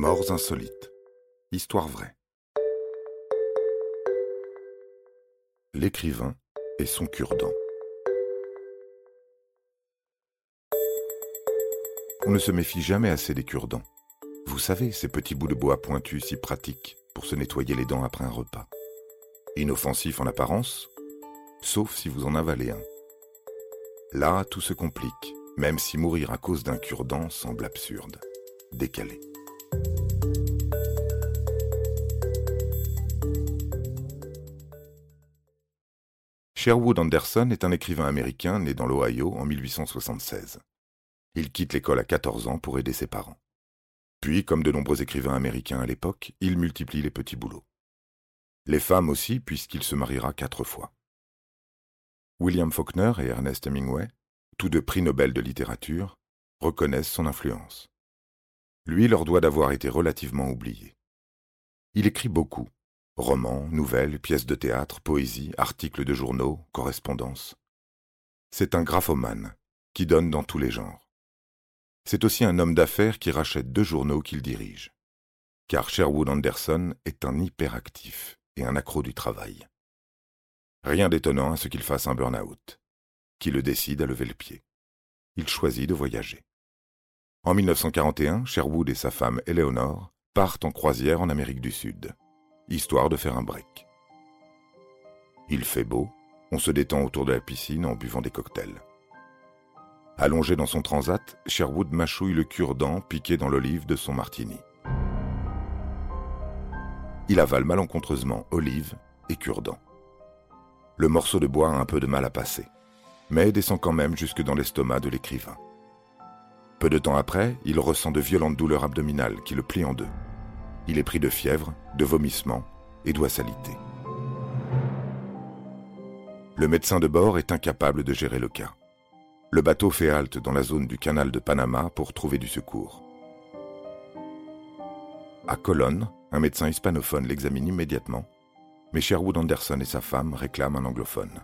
Morts insolites. Histoire vraie. L'écrivain et son cure-dent. On ne se méfie jamais assez des cure-dents. Vous savez, ces petits bouts de bois pointus si pratiques pour se nettoyer les dents après un repas. Inoffensifs en apparence, sauf si vous en avalez un. Là, tout se complique, même si mourir à cause d'un cure-dent semble absurde, décalé. Sherwood Anderson est un écrivain américain né dans l'Ohio en 1876. Il quitte l'école à 14 ans pour aider ses parents. Puis, comme de nombreux écrivains américains à l'époque, il multiplie les petits boulots. Les femmes aussi, puisqu'il se mariera quatre fois. William Faulkner et Ernest Hemingway, tous deux prix Nobel de littérature, reconnaissent son influence. Lui leur doit d'avoir été relativement oublié. Il écrit beaucoup, romans, nouvelles, pièces de théâtre, poésie, articles de journaux, correspondances. C'est un graphomane qui donne dans tous les genres. C'est aussi un homme d'affaires qui rachète deux journaux qu'il dirige. Car Sherwood Anderson est un hyperactif et un accro du travail. Rien d'étonnant à ce qu'il fasse un burn-out, qui le décide à lever le pied. Il choisit de voyager. En 1941, Sherwood et sa femme Eleanor partent en croisière en Amérique du Sud, histoire de faire un break. Il fait beau, on se détend autour de la piscine en buvant des cocktails. Allongé dans son transat, Sherwood mâchouille le cure-dent piqué dans l'olive de son martini. Il avale malencontreusement olive et cure-dent. Le morceau de bois a un peu de mal à passer, mais descend quand même jusque dans l'estomac de l'écrivain. Peu de temps après, il ressent de violentes douleurs abdominales qui le plient en deux. Il est pris de fièvre, de vomissements et doit s'aliter. Le médecin de bord est incapable de gérer le cas. Le bateau fait halte dans la zone du canal de Panama pour trouver du secours. À Colonne, un médecin hispanophone l'examine immédiatement, mais Sherwood Anderson et sa femme réclament un anglophone.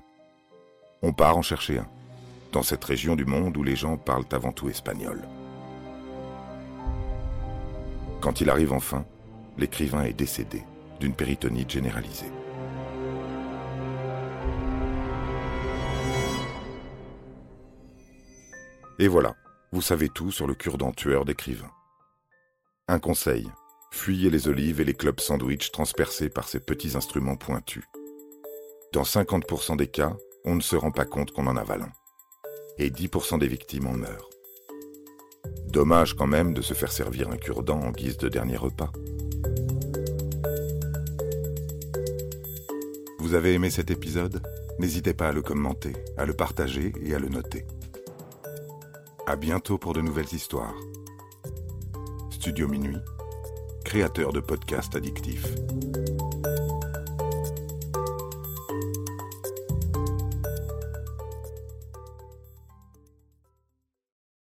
On part en chercher un, dans cette région du monde où les gens parlent avant tout espagnol. Quand il arrive enfin, l'écrivain est décédé d'une péritonite généralisée. Et voilà, vous savez tout sur le cure-dent tueur d'écrivains. Un conseil, fuyez les olives et les clubs sandwich transpercés par ces petits instruments pointus. Dans 50% des cas, on ne se rend pas compte qu'on en avale un. Et 10% des victimes en meurent. Dommage quand même de se faire servir un cure-dent en guise de dernier repas. Vous avez aimé cet épisode? N'hésitez pas à le commenter, à le partager et à le noter. À bientôt pour de nouvelles histoires. Studio Minuit, créateur de podcasts addictifs.